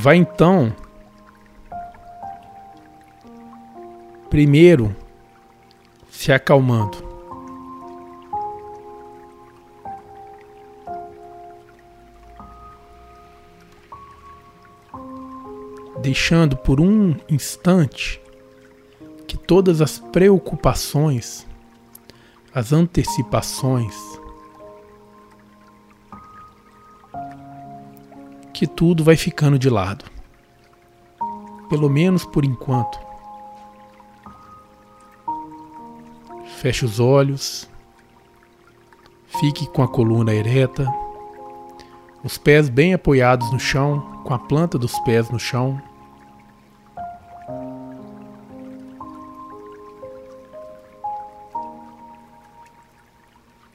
Vai então primeiro se acalmando. Deixando por um instante que todas as preocupações, as antecipações, que tudo vai ficando de lado. Pelo menos por enquanto. Feche os olhos. Fique com a coluna ereta. Os pés bem apoiados no chão, com a planta dos pés no chão.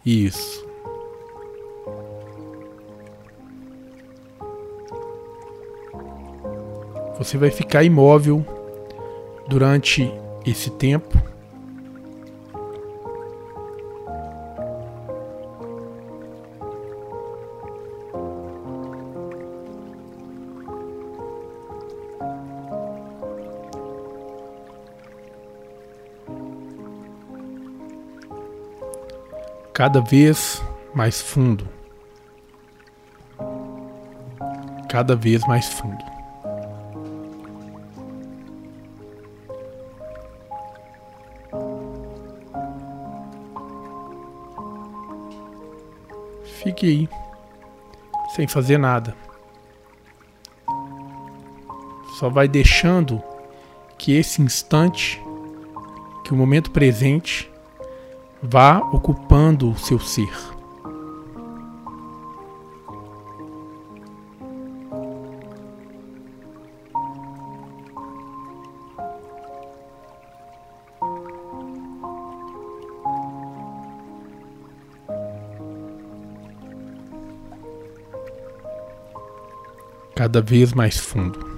Isso. Você vai ficar imóvel durante esse tempo. Cada vez mais fundo. Cada vez mais fundo. Sem fazer nada. Só vai deixando que esse instante, que o momento presente, vá ocupando o seu ser. Cada vez mais fundo.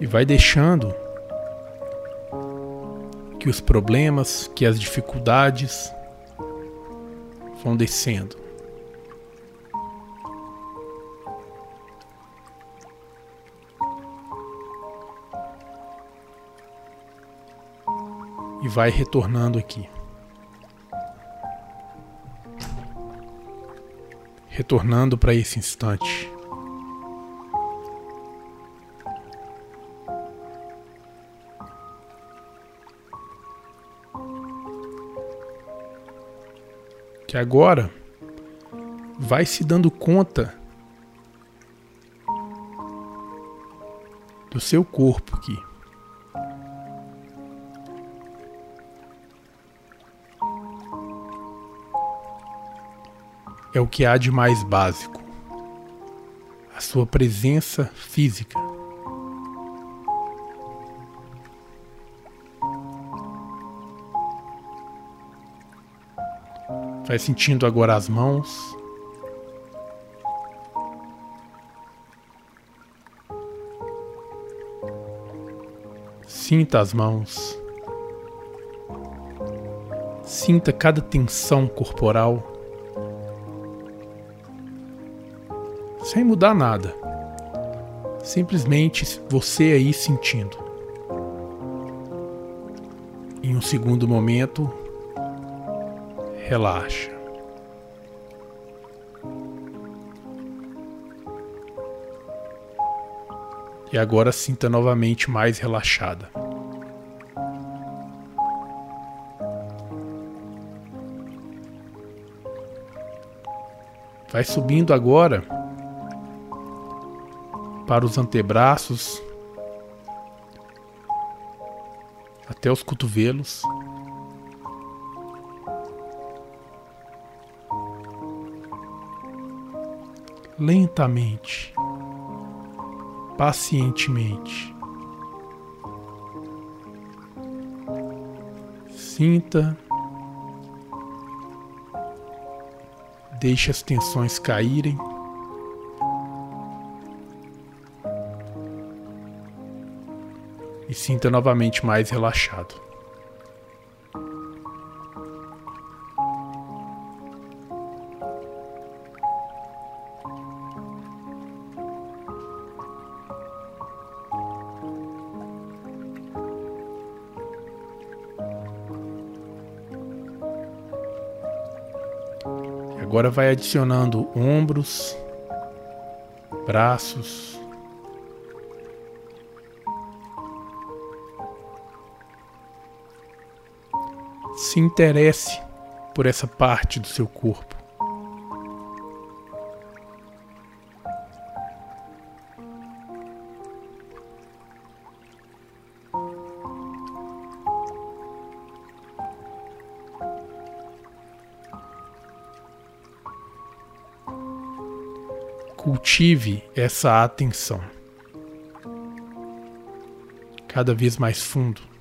E vai deixando que os problemas, que as dificuldades vão descendo. Vai retornando aqui. Retornando para esse instante. Que agora vai se dando conta do seu corpo aqui. É o que há de mais básico: a sua presença física. Vai sentindo agora as mãos. Sinta as mãos. Sinta cada tensão corporal. Sem mudar nada. Simplesmente você aí sentindo. Em um segundo momento, relaxa. E agora sinta novamente mais relaxada. Vai subindo agora para os antebraços, até os cotovelos. Lentamente, pacientemente. Sinta, deixe as tensões caírem. Sinta novamente mais relaxado. Agora vai adicionando ombros, braços, se interesse por essa parte do seu corpo. Cultive essa atenção cada vez mais fundo.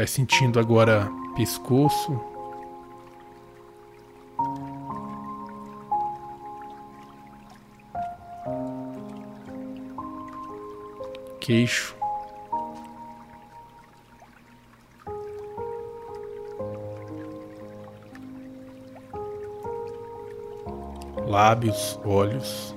Vai sentindo agora pescoço. Queixo. Lábios, olhos.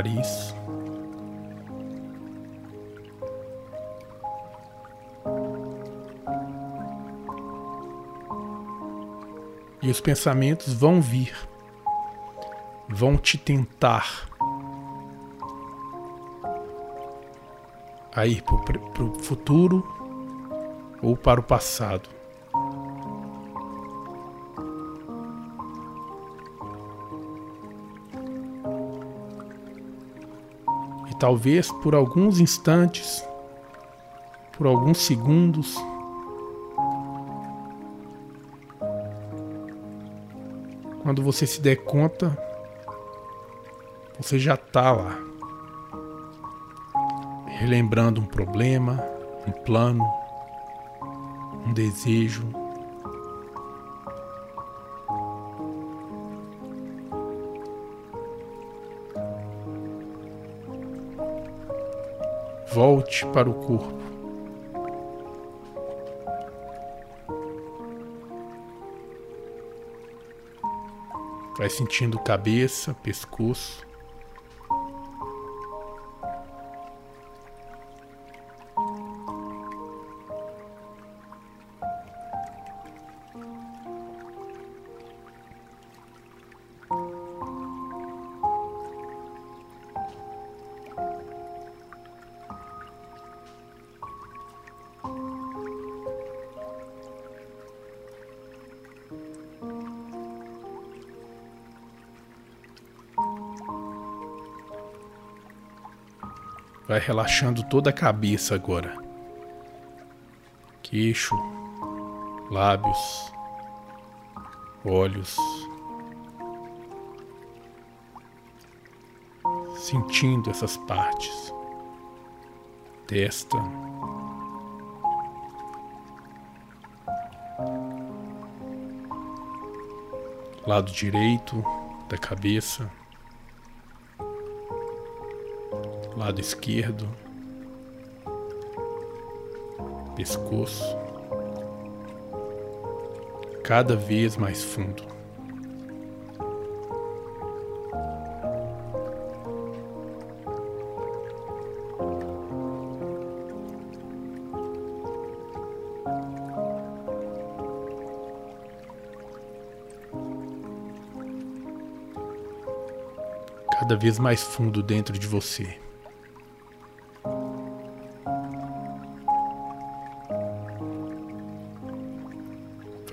Nariz. E os pensamentos vão vir, vão te tentar a ir para o futuro ou para o passado. Talvez por alguns instantes, por alguns segundos, quando você se der conta, você já está lá, relembrando um problema, um plano, um desejo, Volte para o corpo. Vai sentindo cabeça, pescoço. Vai relaxando toda a cabeça agora. Queixo, lábios, olhos. Sentindo essas partes. Testa. Lado direito da cabeça. Lado esquerdo, pescoço, cada vez mais fundo. cada vez mais fundo dentro de você.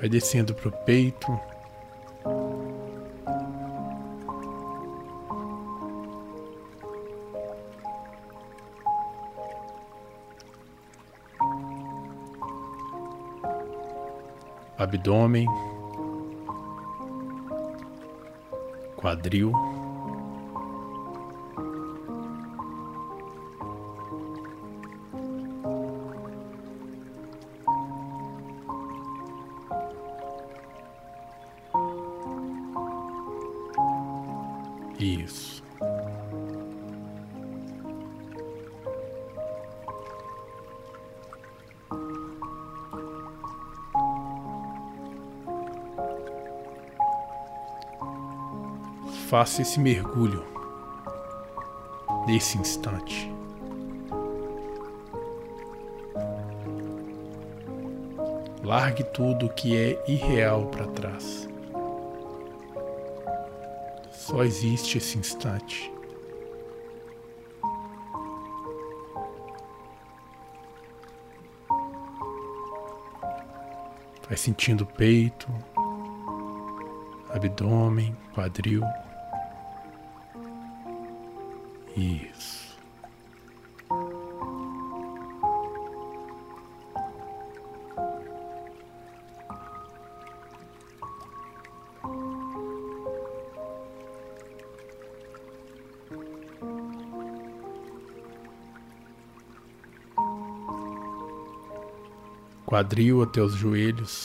Vai descendo para o peito. Abdômen, quadril. Faça esse mergulho nesse instante. Largue tudo que é irreal para trás. Só existe esse instante. Vai sentindo o peito, abdômen, quadril. Isso. quadril até os joelhos.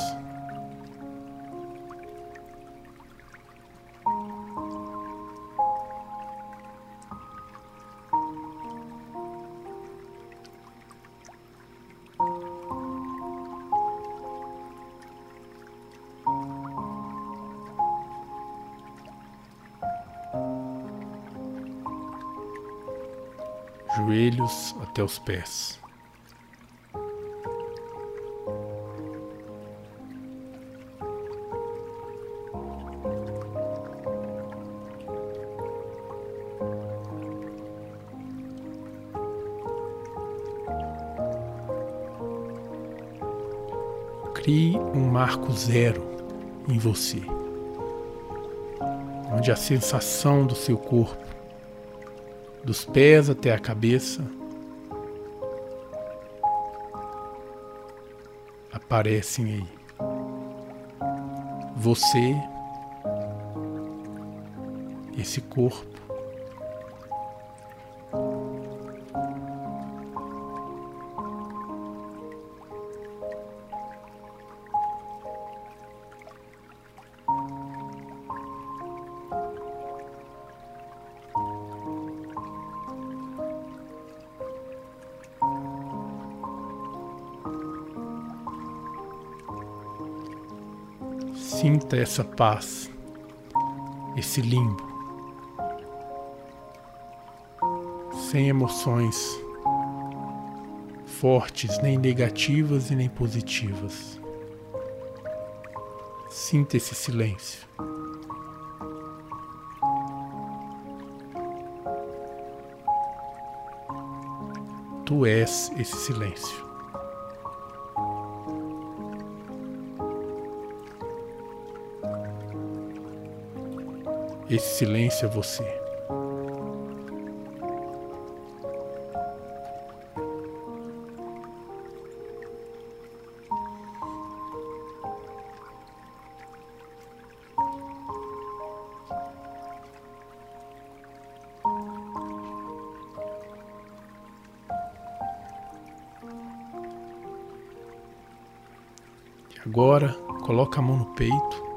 Joelhos até os pés. Crie um marco zero em você, onde a sensação do seu corpo, dos pés até a cabeça, aparecem aí. Você, esse corpo, essa paz, esse limbo, sem emoções fortes, nem negativas e nem positivas. Sinta esse silêncio. Tu és esse silêncio. Esse silêncio é você. Agora, coloca a mão no peito.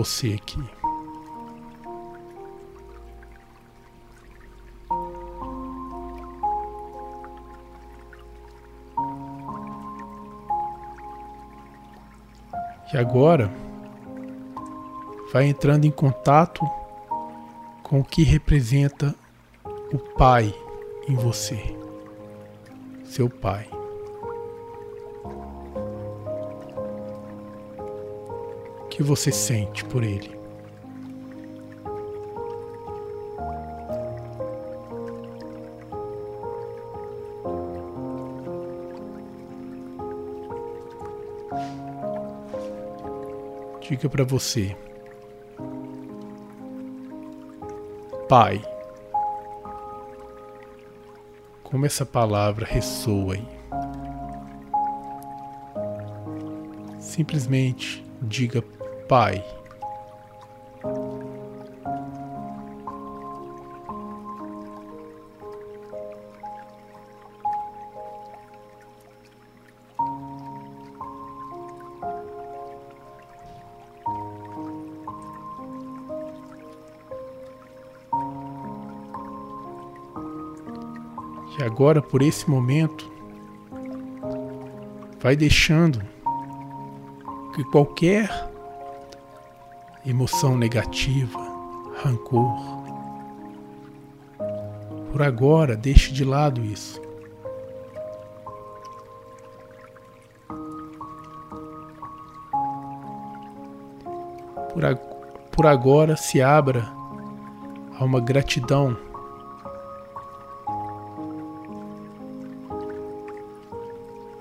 Você aqui. E agora vai entrando em contato com o que representa o Pai em você, seu Pai. Que você sente por Ele? Diga para você. Pai. Como essa palavra ressoa aí. Simplesmente diga Pai. E agora, por esse momento, vai deixando que qualquer emoção negativa, rancor, por agora deixe de lado isso. Por, ag por agora se abra a uma gratidão.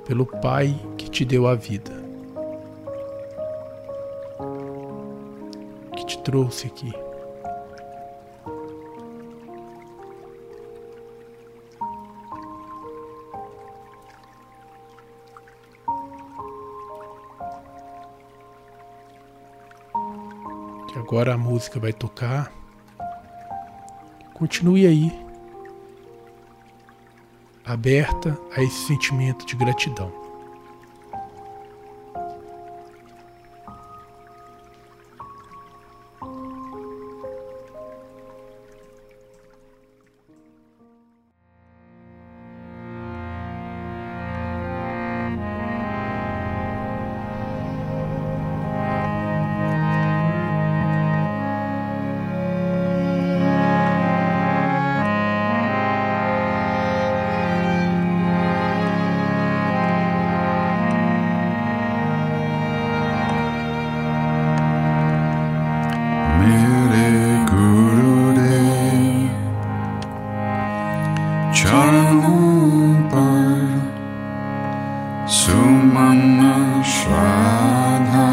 Pelo Pai que te deu a vida, trouxe aqui. Que agora a música vai tocar. Continue aí aberta a esse sentimento de gratidão. Shanna Shranha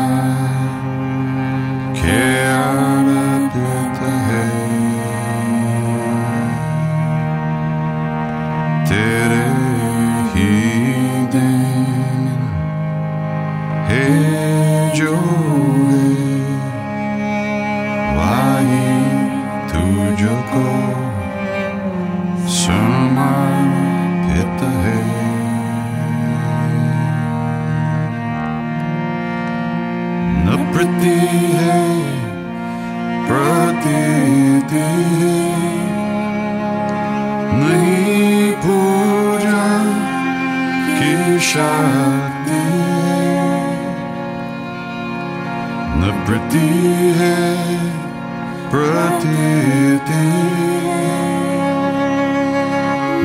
प्रति है प्रतीति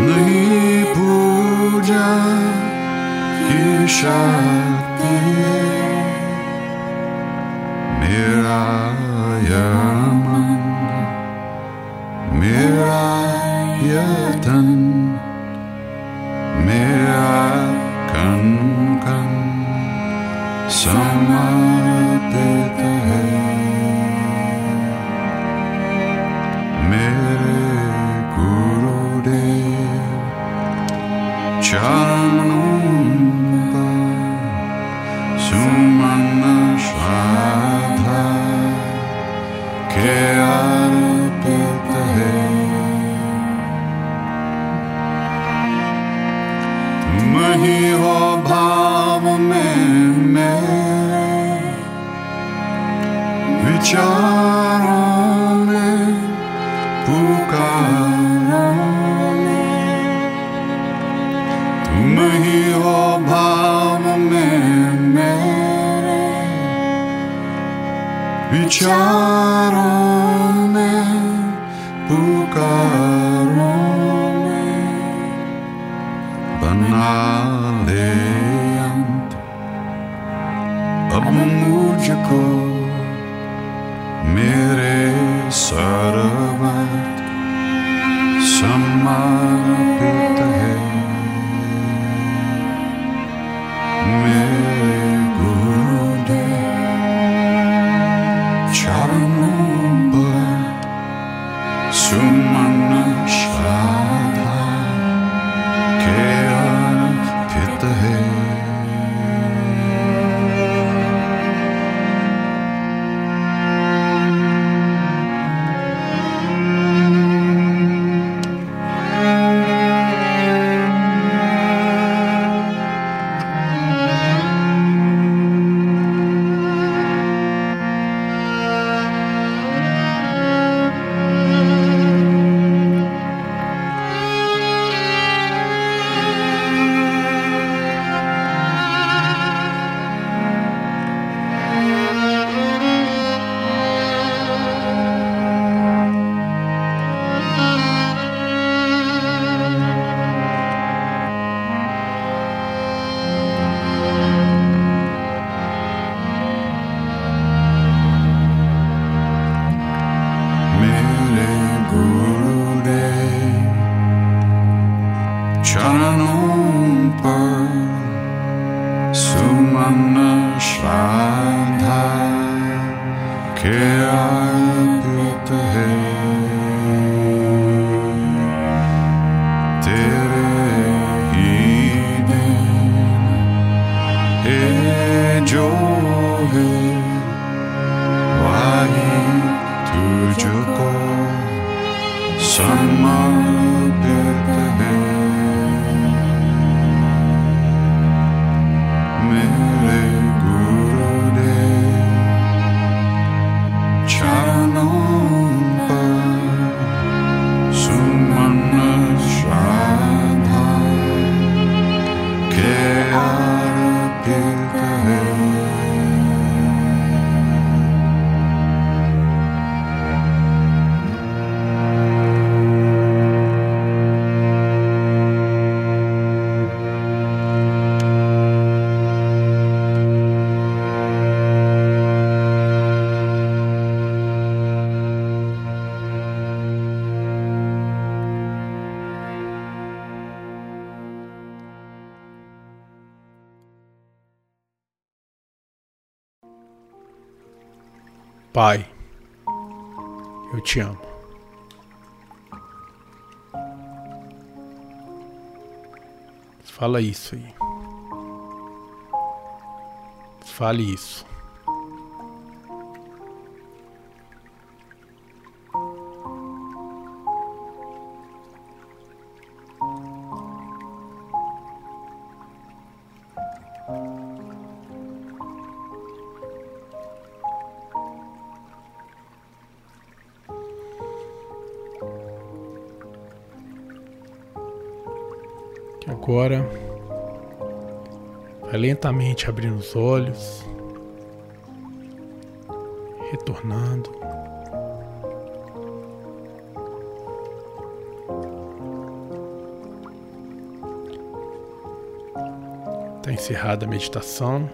नहीं पूजा की शक्ति मेरा यमन मेरा यतन soon कब मुझको मेरे सर्वत सम्मान पे श्रान्ध Pai, eu te amo. Fala isso aí. Fale isso. Lentamente abrindo os olhos, retornando. Está encerrada a meditação.